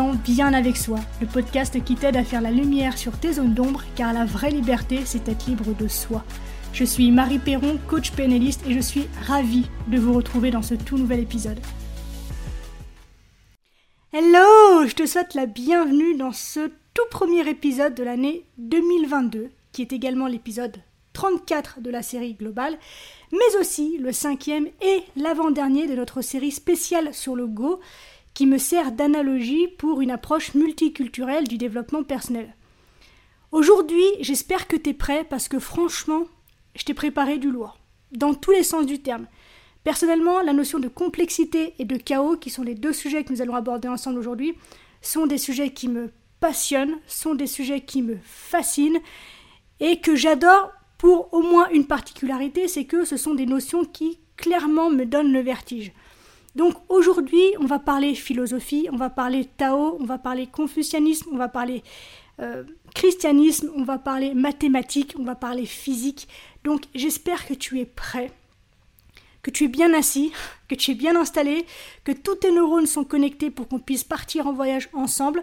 bien avec soi, le podcast qui t'aide à faire la lumière sur tes zones d'ombre, car la vraie liberté, c'est être libre de soi. Je suis Marie Perron, coach pénaliste, et je suis ravie de vous retrouver dans ce tout nouvel épisode. Hello Je te souhaite la bienvenue dans ce tout premier épisode de l'année 2022, qui est également l'épisode 34 de la série globale, mais aussi le cinquième et l'avant-dernier de notre série spéciale sur le Go, qui me sert d'analogie pour une approche multiculturelle du développement personnel. Aujourd'hui, j'espère que tu es prêt parce que franchement, je t'ai préparé du lourd, dans tous les sens du terme. Personnellement, la notion de complexité et de chaos, qui sont les deux sujets que nous allons aborder ensemble aujourd'hui, sont des sujets qui me passionnent, sont des sujets qui me fascinent et que j'adore pour au moins une particularité, c'est que ce sont des notions qui clairement me donnent le vertige. Donc aujourd'hui, on va parler philosophie, on va parler Tao, on va parler confucianisme, on va parler euh, christianisme, on va parler mathématiques, on va parler physique. Donc j'espère que tu es prêt, que tu es bien assis, que tu es bien installé, que tous tes neurones sont connectés pour qu'on puisse partir en voyage ensemble.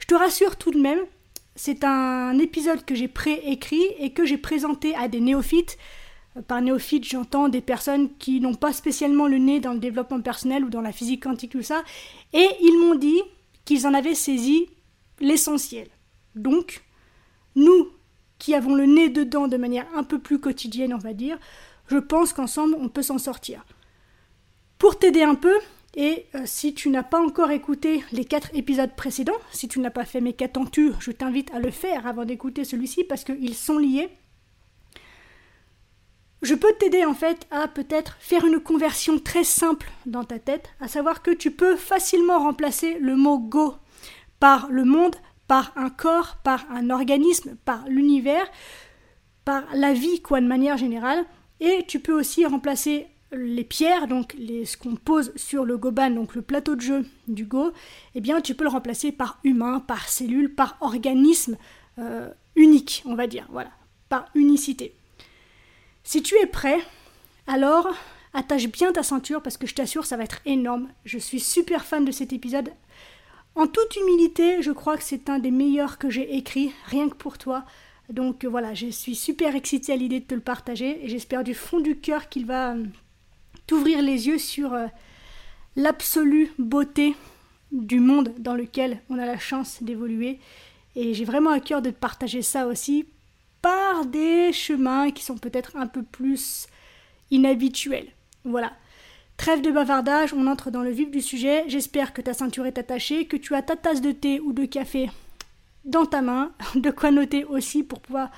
Je te rassure tout de même, c'est un épisode que j'ai préécrit et que j'ai présenté à des néophytes par néophyte, j'entends des personnes qui n'ont pas spécialement le nez dans le développement personnel ou dans la physique quantique, tout ça, et ils m'ont dit qu'ils en avaient saisi l'essentiel. Donc, nous qui avons le nez dedans de manière un peu plus quotidienne, on va dire, je pense qu'ensemble on peut s'en sortir. Pour t'aider un peu, et euh, si tu n'as pas encore écouté les quatre épisodes précédents, si tu n'as pas fait mes qu'attends-tu, je t'invite à le faire avant d'écouter celui-ci parce qu'ils sont liés je peux t'aider en fait à peut-être faire une conversion très simple dans ta tête, à savoir que tu peux facilement remplacer le mot go par le monde, par un corps, par un organisme, par l'univers, par la vie quoi de manière générale, et tu peux aussi remplacer les pierres, donc ce qu'on pose sur le goban, donc le plateau de jeu du Go, eh bien tu peux le remplacer par humain, par cellule, par organisme euh, unique, on va dire, voilà, par unicité. Si tu es prêt, alors attache bien ta ceinture parce que je t'assure, ça va être énorme. Je suis super fan de cet épisode. En toute humilité, je crois que c'est un des meilleurs que j'ai écrit, rien que pour toi. Donc voilà, je suis super excitée à l'idée de te le partager et j'espère du fond du cœur qu'il va euh, t'ouvrir les yeux sur euh, l'absolue beauté du monde dans lequel on a la chance d'évoluer. Et j'ai vraiment à cœur de te partager ça aussi par des chemins qui sont peut-être un peu plus inhabituels. Voilà. Trêve de bavardage, on entre dans le vif du sujet. J'espère que ta ceinture est attachée, que tu as ta tasse de thé ou de café dans ta main, de quoi noter aussi pour pouvoir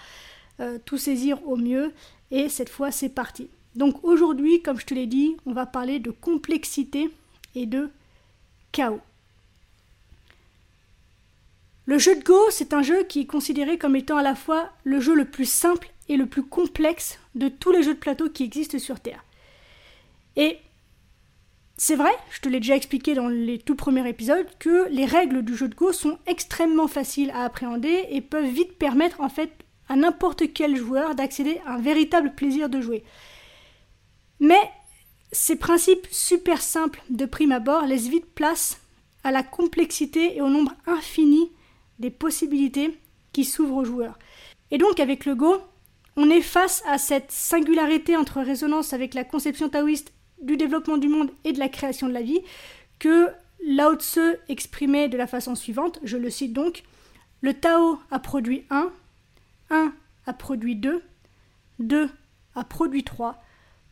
euh, tout saisir au mieux. Et cette fois, c'est parti. Donc aujourd'hui, comme je te l'ai dit, on va parler de complexité et de chaos. Le jeu de Go, c'est un jeu qui est considéré comme étant à la fois le jeu le plus simple et le plus complexe de tous les jeux de plateau qui existent sur Terre. Et c'est vrai, je te l'ai déjà expliqué dans les tout premiers épisodes, que les règles du jeu de Go sont extrêmement faciles à appréhender et peuvent vite permettre en fait à n'importe quel joueur d'accéder à un véritable plaisir de jouer. Mais ces principes super simples de prime abord laissent vite place à la complexité et au nombre infini des possibilités qui s'ouvrent aux joueurs. Et donc avec le Go, on est face à cette singularité entre résonance avec la conception taoïste du développement du monde et de la création de la vie que Lao Tse exprimait de la façon suivante, je le cite donc, le Tao a produit 1, 1 a produit 2, 2 a produit 3,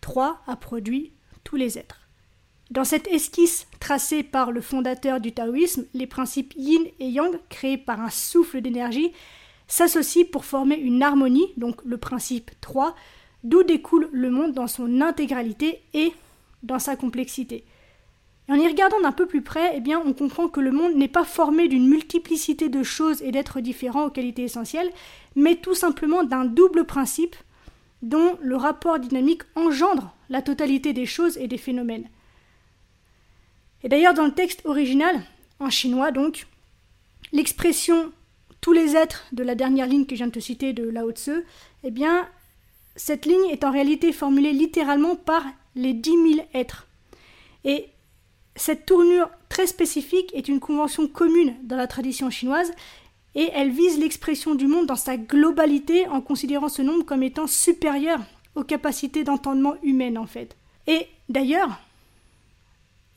3 a produit tous les êtres. Dans cette esquisse tracée par le fondateur du taoïsme, les principes yin et yang, créés par un souffle d'énergie, s'associent pour former une harmonie, donc le principe 3, d'où découle le monde dans son intégralité et dans sa complexité. En y regardant d'un peu plus près, eh bien, on comprend que le monde n'est pas formé d'une multiplicité de choses et d'êtres différents aux qualités essentielles, mais tout simplement d'un double principe dont le rapport dynamique engendre la totalité des choses et des phénomènes. Et d'ailleurs, dans le texte original, en chinois donc, l'expression tous les êtres de la dernière ligne que je viens de te citer de Lao Tse, eh bien, cette ligne est en réalité formulée littéralement par les dix mille êtres. Et Cette tournure très spécifique est une convention commune dans la tradition chinoise et elle vise l'expression du monde dans sa globalité en considérant ce nombre comme étant supérieur aux capacités d'entendement humaines en fait. Et d'ailleurs,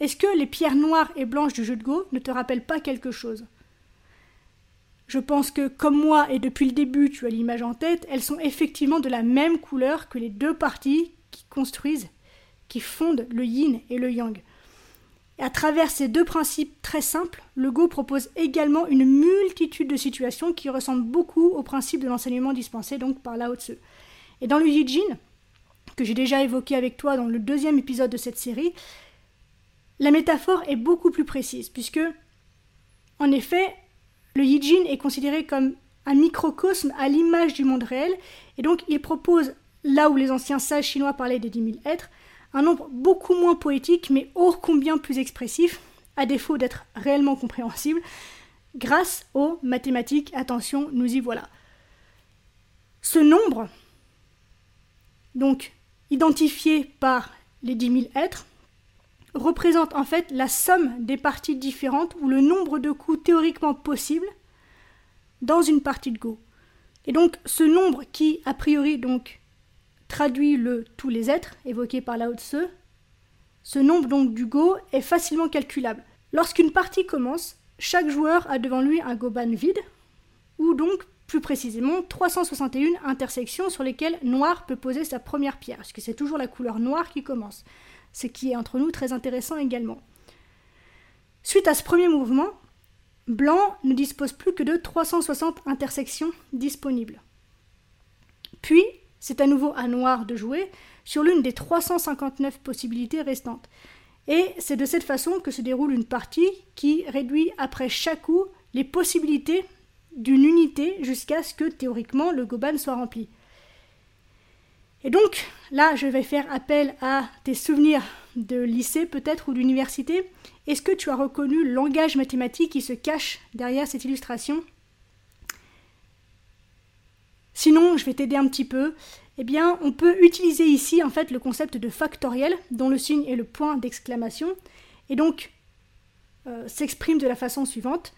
est-ce que les pierres noires et blanches du jeu de Go ne te rappellent pas quelque chose? Je pense que, comme moi et depuis le début tu as l'image en tête, elles sont effectivement de la même couleur que les deux parties qui construisent, qui fondent le yin et le yang. Et à travers ces deux principes très simples, le Go propose également une multitude de situations qui ressemblent beaucoup au principe de l'enseignement dispensé donc par Lao Tzu. Et dans le Yijin, que j'ai déjà évoqué avec toi dans le deuxième épisode de cette série, la métaphore est beaucoup plus précise, puisque, en effet, le Yijin est considéré comme un microcosme à l'image du monde réel, et donc il propose, là où les anciens sages chinois parlaient des dix mille êtres, un nombre beaucoup moins poétique, mais ô combien plus expressif, à défaut d'être réellement compréhensible, grâce aux mathématiques. Attention, nous y voilà. Ce nombre, donc identifié par les 10 000 êtres, représente en fait la somme des parties différentes ou le nombre de coups théoriquement possibles dans une partie de Go. Et donc ce nombre qui, a priori, donc traduit le tous les êtres évoqué par Lao Tse, ce nombre donc du Go est facilement calculable. Lorsqu'une partie commence, chaque joueur a devant lui un Goban vide, ou donc plus précisément 361 intersections sur lesquelles Noir peut poser sa première pierre, parce que c'est toujours la couleur noire qui commence, ce qui est entre nous très intéressant également. Suite à ce premier mouvement, Blanc ne dispose plus que de 360 intersections disponibles. Puis, c'est à nouveau à Noir de jouer sur l'une des 359 possibilités restantes. Et c'est de cette façon que se déroule une partie qui réduit après chaque coup les possibilités d'une unité jusqu'à ce que théoriquement le goban soit rempli. Et donc là, je vais faire appel à tes souvenirs de lycée peut-être ou d'université. Est-ce que tu as reconnu le langage mathématique qui se cache derrière cette illustration? Sinon, je vais t'aider un petit peu. Eh bien, on peut utiliser ici en fait le concept de factoriel, dont le signe est le point d'exclamation, et donc euh, s'exprime de la façon suivante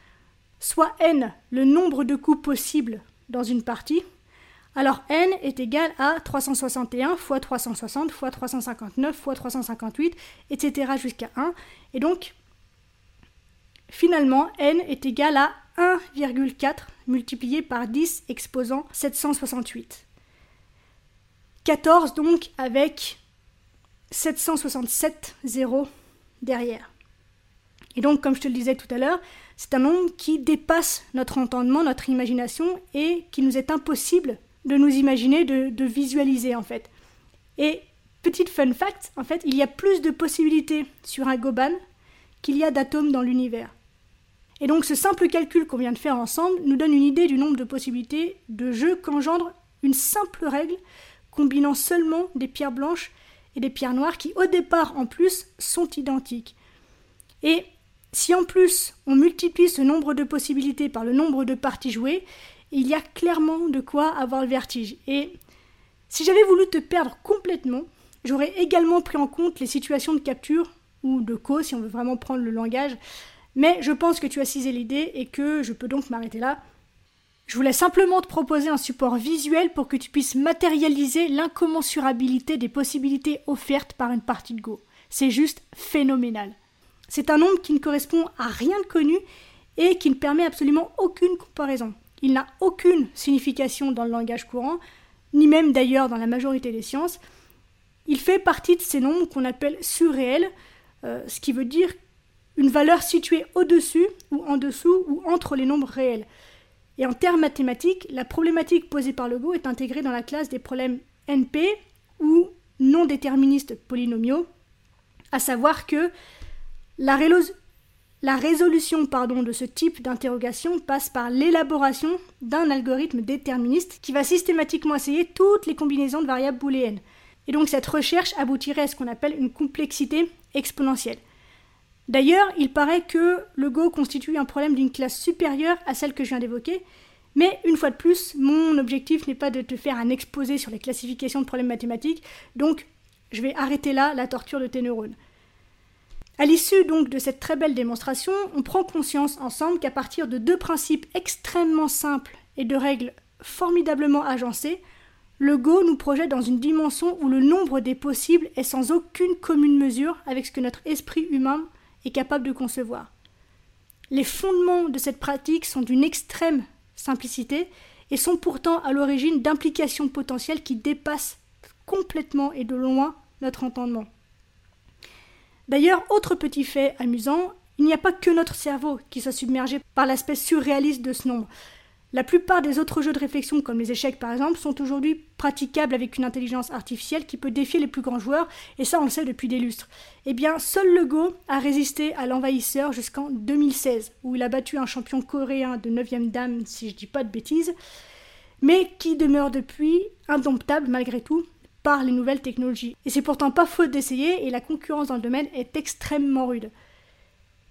soit n le nombre de coups possibles dans une partie, alors n est égal à 361 fois 360 fois 359 fois 358, etc. jusqu'à 1. Et donc, finalement, n est égal à 1,4 multiplié par 10 exposant 768. 14 donc avec 767 zéros derrière. Et donc, comme je te le disais tout à l'heure, c'est un nombre qui dépasse notre entendement, notre imagination, et qui nous est impossible de nous imaginer, de, visualiser en fait. Et petite fun fact, en fait, il y a plus de possibilités sur un Goban qu'il y a d'atomes dans l'univers. Et donc ce simple calcul qu'on vient de faire ensemble nous donne une idée du nombre de possibilités de jeu qu'engendre une simple règle combinant seulement des pierres blanches et des pierres noires qui au départ en plus sont identiques. Et si en plus on multiplie ce nombre de possibilités par le nombre de parties jouées, il y a clairement de quoi avoir le vertige. Et si j'avais voulu te perdre complètement, j'aurais également pris en compte les situations de capture ou de co, si on veut vraiment prendre le langage. Mais je pense que tu as cisé l'idée et que je peux donc m'arrêter là. Je voulais simplement te proposer un support visuel pour que tu puisses matérialiser l'incommensurabilité des possibilités offertes par une partie de Go. C'est juste phénoménal. C'est un nombre qui ne correspond à rien de connu et qui ne permet absolument aucune comparaison. Il n'a aucune signification dans le langage courant, ni même d'ailleurs dans la majorité des sciences. Il fait partie de ces nombres qu'on appelle surréels, euh, ce qui veut dire une valeur située au-dessus ou en dessous ou entre les nombres réels. Et en termes mathématiques, la problématique posée par le Go est intégrée dans la classe des problèmes NP ou non déterministes polynomiaux, à savoir que la, résolution pardon, de ce type d'interrogation passe par l'élaboration d'un algorithme déterministe qui va systématiquement essayer toutes les combinaisons de variables booléennes. Et donc cette recherche aboutirait à ce qu'on appelle une complexité exponentielle. D'ailleurs, il paraît que le Go constitue un problème d'une classe supérieure à celle que je viens d'évoquer, mais une fois de plus, mon objectif n'est pas de te faire un exposé sur les classifications de problèmes mathématiques, donc je vais arrêter là la torture de tes neurones. À l'issue donc de cette très belle démonstration, on prend conscience ensemble qu'à partir de deux principes extrêmement simples et de règles formidablement agencées, le Go nous projette dans une dimension où le nombre des possibles est sans aucune commune mesure avec ce que notre esprit humain est capable de concevoir. Les fondements de cette pratique sont d'une extrême simplicité et sont pourtant à l'origine d'implications potentielles qui dépassent complètement et de loin notre entendement. D'ailleurs, autre petit fait amusant, il n'y a pas que notre cerveau qui soit submergé par l'aspect surréaliste de ce nombre. La plupart des autres jeux de réflexion, comme les échecs par exemple, sont aujourd'hui praticables avec une intelligence artificielle qui peut défier les plus grands joueurs, et ça on le sait depuis des lustres. Eh bien, seul le Go a résisté à l'envahisseur jusqu'en 2016, où il a battu un champion coréen de 9ème dame, si je dis pas de bêtises, mais qui demeure depuis indomptable malgré tout par les nouvelles technologies. Et c'est pourtant pas faute d'essayer, et la concurrence dans le domaine est extrêmement rude.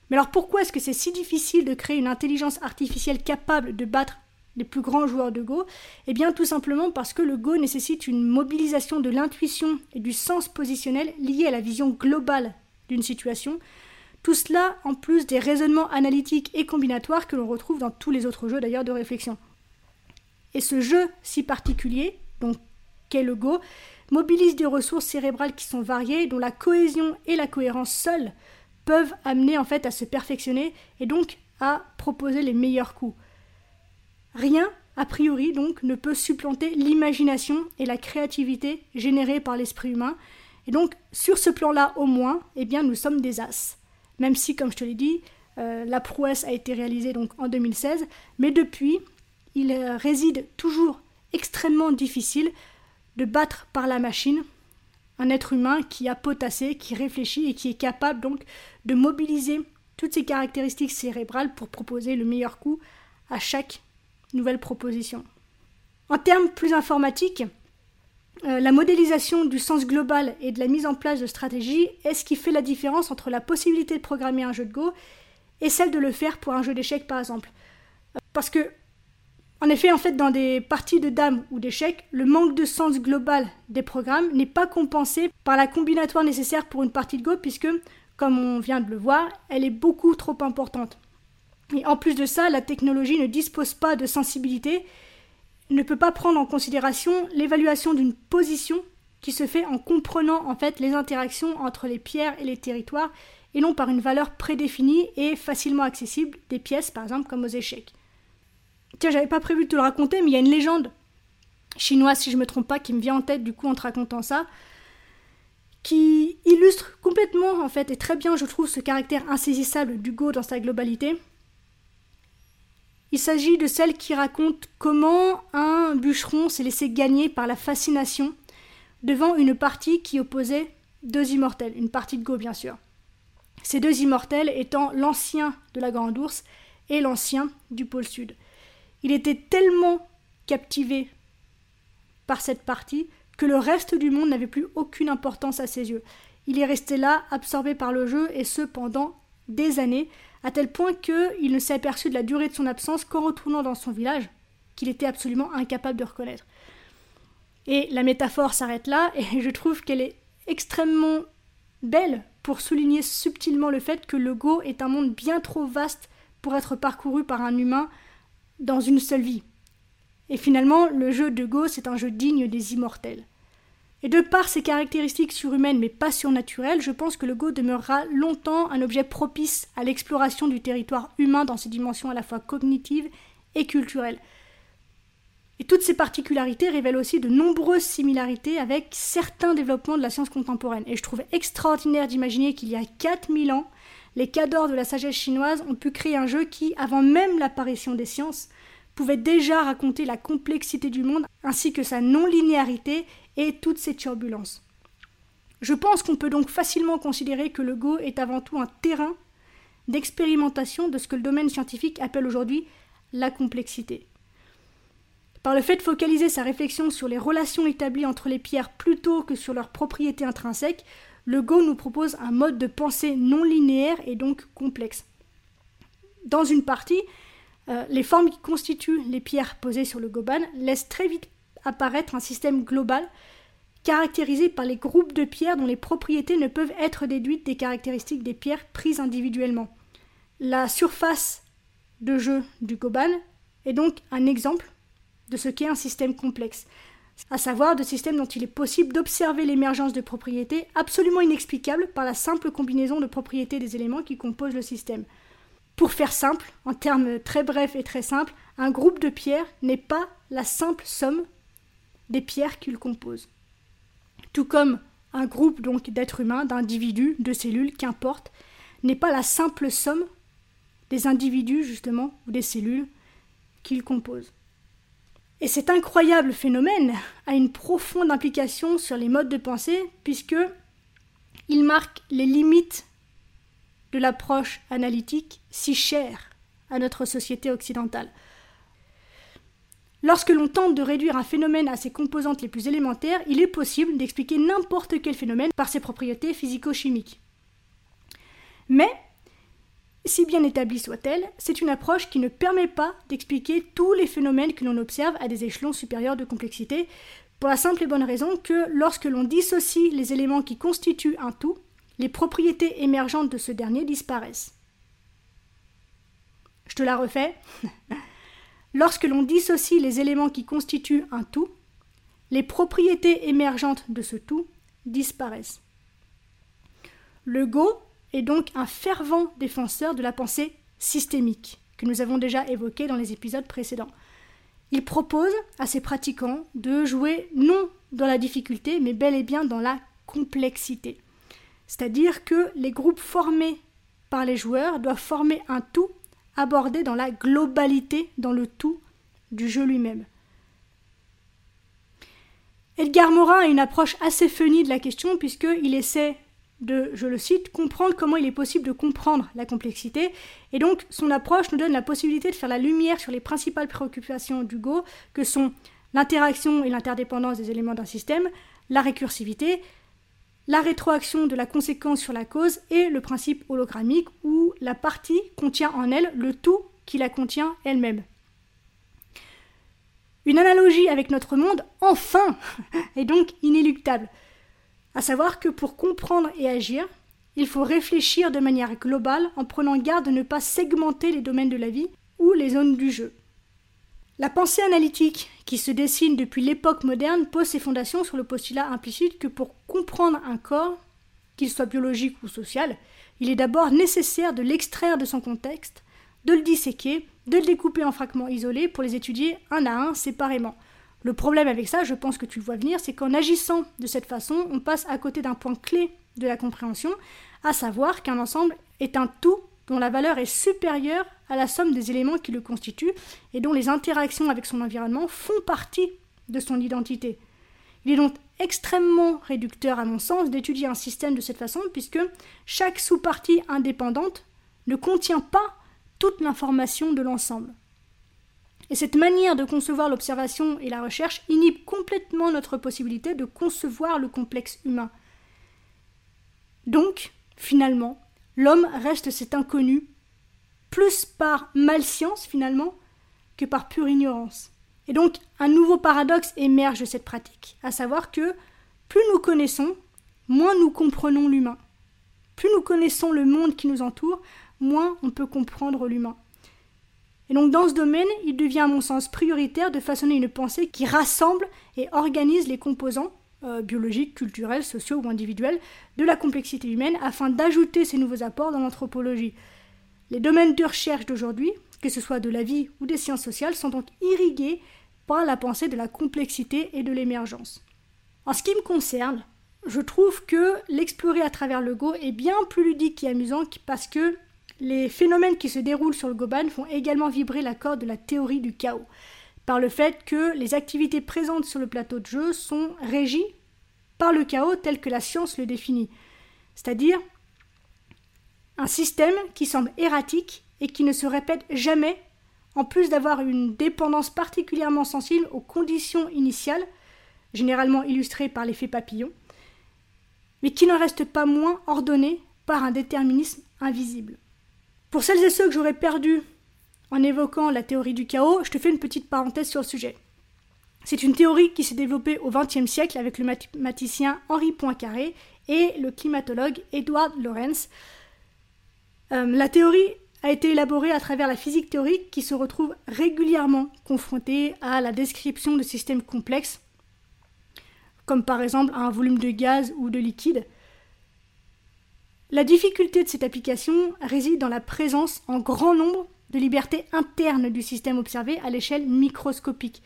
Mais alors pourquoi est-ce que c'est si difficile de créer une intelligence artificielle capable de battre les plus grands joueurs de Go? Eh bien tout simplement parce que le Go nécessite une mobilisation de l'intuition et du sens positionnel lié à la vision globale d'une situation. Tout cela en plus des raisonnements analytiques et combinatoires que l'on retrouve dans tous les autres jeux d'ailleurs de réflexion. Et ce jeu si particulier, donc qu'est le Go, mobilise des ressources cérébrales qui sont variées, dont la cohésion et la cohérence seules peuvent amener en fait à se perfectionner et donc à proposer les meilleurs coups. Rien, a priori, donc, ne peut supplanter l'imagination et la créativité générées par l'esprit humain. Et donc, sur ce plan-là, au moins, eh bien, nous sommes des as. Même si, comme je te l'ai dit, euh, la prouesse a été réalisée donc en 2016, mais depuis, il réside toujours extrêmement difficile de battre par la machine un être humain qui a potassé, qui réfléchit et qui est capable donc de mobiliser toutes ses caractéristiques cérébrales pour proposer le meilleur coup à chaque nouvelle proposition. En termes plus informatiques, euh, la modélisation du sens global et de la mise en place de stratégies est ce qui fait la différence entre la possibilité de programmer un jeu de Go et celle de le faire pour un jeu d'échecs par exemple. Euh, parce que, en effet, en fait, dans des parties de dames ou d'échecs, le manque de sens global des programmes n'est pas compensé par la combinatoire nécessaire pour une partie de Go puisque, comme on vient de le voir, elle est beaucoup trop importante. Et en plus de ça, la technologie ne dispose pas de sensibilité, ne peut pas prendre en considération l'évaluation d'une position qui se fait en comprenant en fait les interactions entre les pierres et les territoires et non par une valeur prédéfinie et facilement accessible des pièces par exemple comme aux échecs. Tiens, j'avais pas prévu de te le raconter, mais il y a une légende chinoise, si je me trompe pas, qui me vient en tête du coup en te racontant ça, qui illustre complètement en fait et très bien, je trouve, ce caractère insaisissable du Go dans sa globalité. Il s'agit de celle qui raconte comment un bûcheron s'est laissé gagner par la fascination devant une partie qui opposait deux immortels, une partie de Go bien sûr. Ces deux immortels étant l'ancien de la Grande Ourse et l'ancien du pôle Sud. Il était tellement captivé par cette partie que le reste du monde n'avait plus aucune importance à ses yeux. Il est resté là, absorbé par le jeu, et ce pendant des années, à tel point qu'il ne s'est aperçu de la durée de son absence qu'en retournant dans son village, qu'il était absolument incapable de reconnaître. Et la métaphore s'arrête là, et je trouve qu'elle est extrêmement belle pour souligner subtilement le fait que le Go est un monde bien trop vaste pour être parcouru par un humain dans une seule vie. Et finalement, le jeu de Go, c'est un jeu digne des immortels. Et de par ses caractéristiques surhumaines mais pas surnaturelles, je pense que le Go demeurera longtemps un objet propice à l'exploration du territoire humain dans ses dimensions à la fois cognitives et culturelles. Et toutes ces particularités révèlent aussi de nombreuses similarités avec certains développements de la science contemporaine. Et je trouve extraordinaire d'imaginer qu'il y a 4000 ans, les cadors de la sagesse chinoise ont pu créer un jeu qui, avant même l'apparition des sciences, pouvait déjà raconter la complexité du monde ainsi que sa non-linéarité et toutes ces turbulences. Je pense qu'on peut donc facilement considérer que le Go est avant tout un terrain d'expérimentation de ce que le domaine scientifique appelle aujourd'hui la complexité. Par le fait de focaliser sa réflexion sur les relations établies entre les pierres plutôt que sur leurs propriétés intrinsèques, le Go nous propose un mode de pensée non linéaire et donc complexe. Dans une partie, euh, les formes qui constituent les pierres posées sur le Goban laissent très vite apparaître un système global caractérisés par les groupes de pierres dont les propriétés ne peuvent être déduites des caractéristiques des pierres prises individuellement. La surface de jeu du Goban est donc un exemple de ce qu'est un système complexe, à savoir de systèmes dont il est possible d'observer l'émergence de propriétés absolument inexplicables par la simple combinaison de propriétés des éléments qui composent le système. Pour faire simple, en termes très brefs et très simples, un groupe de pierres n'est pas la simple somme des pierres qu'il compose. Tout comme un groupe donc d'êtres humains, d'individus, de cellules, qu'importe, n'est pas la simple somme des individus justement ou des cellules qu'il compose. Et cet incroyable phénomène a une profonde implication sur les modes de pensée puisque il marque les limites de l'approche analytique si chère à notre société occidentale. Lorsque l'on tente de réduire un phénomène à ses composantes les plus élémentaires, il est possible d'expliquer n'importe quel phénomène par ses propriétés physico-chimiques. Mais, si bien établie soit-elle, c'est une approche qui ne permet pas d'expliquer tous les phénomènes que l'on observe à des échelons supérieurs de complexité, pour la simple et bonne raison que lorsque l'on dissocie les éléments qui constituent un tout, les propriétés émergentes de ce dernier disparaissent. Je te la refais. Lorsque l'on dissocie les éléments qui constituent un tout, les propriétés émergentes de ce tout disparaissent. Le Go est donc un fervent défenseur de la pensée systémique, que nous avons déjà évoquée dans les épisodes précédents. Il propose à ses pratiquants de jouer non dans la difficulté, mais bel et bien dans la complexité. C'est-à-dire que les groupes formés par les joueurs doivent former un tout abordé dans la globalité, dans le tout du jeu lui-même. Edgar Morin a une approche assez funny de la question puisqu'il essaie de, je le cite, comprendre comment il est possible de comprendre la complexité. Et donc, son approche nous donne la possibilité de faire la lumière sur les principales préoccupations du Go, que sont l'interaction et l'interdépendance des éléments d'un système, la récursivité, la rétroaction de la conséquence sur la cause et le principe hologrammique où la partie contient en elle le tout qui la contient elle-même. Une analogie avec notre monde, enfin, est donc inéluctable. À savoir que pour comprendre et agir, il faut réfléchir de manière globale en prenant garde de ne pas segmenter les domaines de la vie ou les zones du jeu. La pensée analytique qui se dessine depuis l'époque moderne pose ses fondations sur le postulat implicite que pour comprendre un corps, qu'il soit biologique ou social, il est d'abord nécessaire de l'extraire de son contexte, de le disséquer, de le découper en fragments isolés pour les étudier un à un séparément. Le problème avec ça, je pense que tu le vois venir, c'est qu'en agissant de cette façon, on passe à côté d'un point clé de la compréhension, à savoir qu'un ensemble est un tout dont la valeur est supérieure à la somme des éléments qui le constituent et dont les interactions avec son environnement font partie de son identité. Il est donc extrêmement réducteur à mon sens d'étudier un système de cette façon puisque chaque sous-partie indépendante ne contient pas toute l'information de l'ensemble. Et cette manière de concevoir l'observation et la recherche inhibe complètement notre possibilité de concevoir le complexe humain. Donc, finalement, l'homme reste cet inconnu, plus par malscience finalement que par pure ignorance. Et donc un nouveau paradoxe émerge de cette pratique, à savoir que plus nous connaissons, moins nous comprenons l'humain. Plus nous connaissons le monde qui nous entoure, moins on peut comprendre l'humain. Et donc dans ce domaine, il devient à mon sens prioritaire de façonner une pensée qui rassemble et organise les composants euh, biologiques, culturels, sociaux ou individuels de la complexité humaine afin d'ajouter ces nouveaux apports dans l'anthropologie. Les domaines de recherche d'aujourd'hui, que ce soit de la vie ou des sciences sociales, sont donc irrigués par la pensée de la complexité et de l'émergence. En ce qui me concerne, je trouve que l'explorer à travers le Go est bien plus ludique et amusant parce que les phénomènes qui se déroulent sur le Goban font également vibrer la corde de la théorie du chaos par le fait que les activités présentes sur le plateau de jeu sont régies par le chaos tel que la science le définit, c'est-à-dire un système qui semble erratique et qui ne se répète jamais, en plus d'avoir une dépendance particulièrement sensible aux conditions initiales, généralement illustrées par l'effet papillon, mais qui n'en reste pas moins ordonné par un déterminisme invisible. Pour celles et ceux que j'aurais perdus en évoquant la théorie du chaos, je te fais une petite parenthèse sur le sujet. C'est une théorie qui s'est développée au XXe siècle avec le mathématicien Henri Poincaré et le climatologue Edward Lorenz. Euh, la théorie a été élaborée à travers la physique théorique qui se retrouve régulièrement confrontée à la description de systèmes complexes, comme par exemple un volume de gaz ou de liquide. La difficulté de cette application réside dans la présence en grand nombre de libertés internes du système observé à l'échelle microscopique.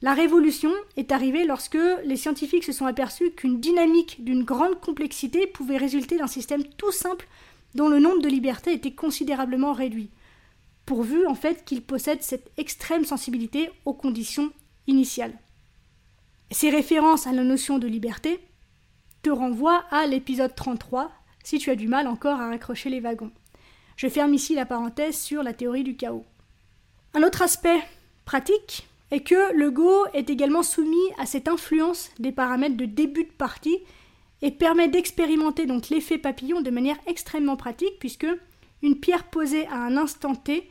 La révolution est arrivée lorsque les scientifiques se sont aperçus qu'une dynamique d'une grande complexité pouvait résulter d'un système tout simple dont le nombre de libertés était considérablement réduit, pourvu en fait qu'il possède cette extrême sensibilité aux conditions initiales. Ces références à la notion de liberté te renvoient à l'épisode 33 si tu as du mal encore à raccrocher les wagons. Je ferme ici la parenthèse sur la théorie du chaos. Un autre aspect pratique est que le Go est également soumis à cette influence des paramètres de début de partie et permet d'expérimenter donc l'effet papillon de manière extrêmement pratique puisque une pierre posée à un instant T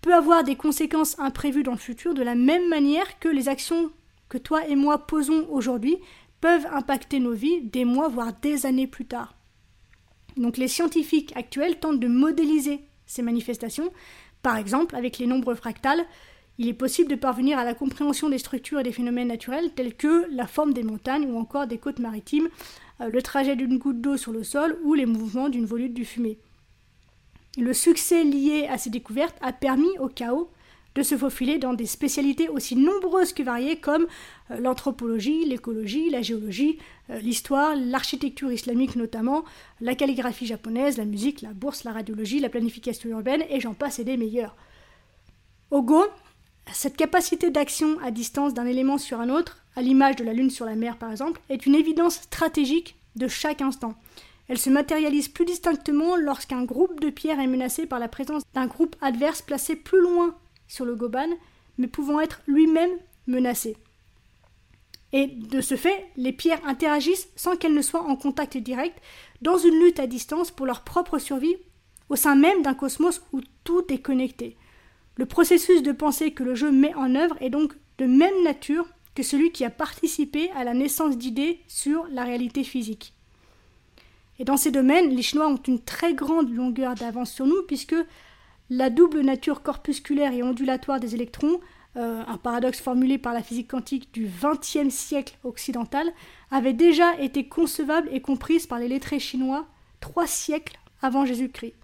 peut avoir des conséquences imprévues dans le futur de la même manière que les actions que toi et moi posons aujourd'hui peuvent impacter nos vies des mois voire des années plus tard. Donc les scientifiques actuels tentent de modéliser ces manifestations, par exemple avec les nombres fractales, il est possible de parvenir à la compréhension des structures et des phénomènes naturels tels que la forme des montagnes ou encore des côtes maritimes, euh, le trajet d'une goutte d'eau sur le sol ou les mouvements d'une volute de fumée. Le succès lié à ces découvertes a permis au chaos de se faufiler dans des spécialités aussi nombreuses que variées comme euh, l'anthropologie, l'écologie, la géologie, euh, l'histoire, l'architecture islamique notamment, la calligraphie japonaise, la musique, la bourse, la radiologie, la planification urbaine et j'en passe et des meilleurs. Au Go, cette capacité d'action à distance d'un élément sur un autre, à l'image de la Lune sur la mer par exemple, est une évidence stratégique de chaque instant. Elle se matérialise plus distinctement lorsqu'un groupe de pierres est menacé par la présence d'un groupe adverse placé plus loin sur le Goban, mais pouvant être lui-même menacé. Et de ce fait, les pierres interagissent sans qu'elles ne soient en contact direct, dans une lutte à distance pour leur propre survie, au sein même d'un cosmos où tout est connecté. Le processus de pensée que le jeu met en œuvre est donc de même nature que celui qui a participé à la naissance d'idées sur la réalité physique. Et dans ces domaines, les Chinois ont une très grande longueur d'avance sur nous, puisque la double nature corpusculaire et ondulatoire des électrons, euh, un paradoxe formulé par la physique quantique du XXe siècle occidental, avait déjà été concevable et comprise par les lettrés chinois trois siècles avant Jésus-Christ.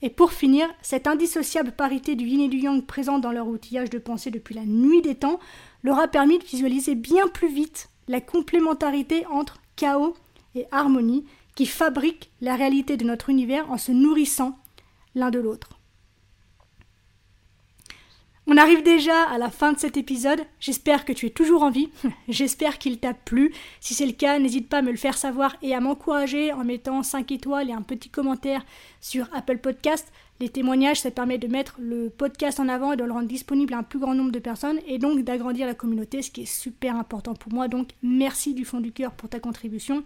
Et pour finir, cette indissociable parité du yin et du yang présente dans leur outillage de pensée depuis la nuit des temps leur a permis de visualiser bien plus vite la complémentarité entre chaos et harmonie qui fabriquent la réalité de notre univers en se nourrissant l'un de l'autre. On arrive déjà à la fin de cet épisode. J'espère que tu es toujours en vie. J'espère qu'il t'a plu. Si c'est le cas, n'hésite pas à me le faire savoir et à m'encourager en mettant 5 étoiles et un petit commentaire sur Apple Podcast. Les témoignages, ça permet de mettre le podcast en avant et de le rendre disponible à un plus grand nombre de personnes et donc d'agrandir la communauté, ce qui est super important pour moi. Donc merci du fond du cœur pour ta contribution.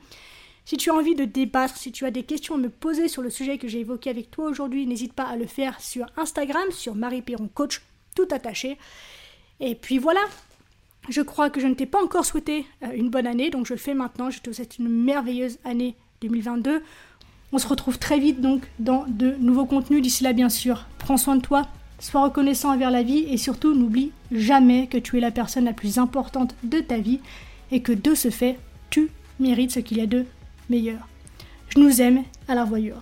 Si tu as envie de débattre, si tu as des questions à me poser sur le sujet que j'ai évoqué avec toi aujourd'hui, n'hésite pas à le faire sur Instagram, sur Marie Perron Coach tout attaché. Et puis voilà, je crois que je ne t'ai pas encore souhaité euh, une bonne année, donc je le fais maintenant. Je te souhaite une merveilleuse année 2022. On se retrouve très vite donc dans de nouveaux contenus. D'ici là, bien sûr, prends soin de toi, sois reconnaissant envers la vie et surtout n'oublie jamais que tu es la personne la plus importante de ta vie et que de ce fait, tu mérites ce qu'il y a de meilleur. Je nous aime, à la revoyure.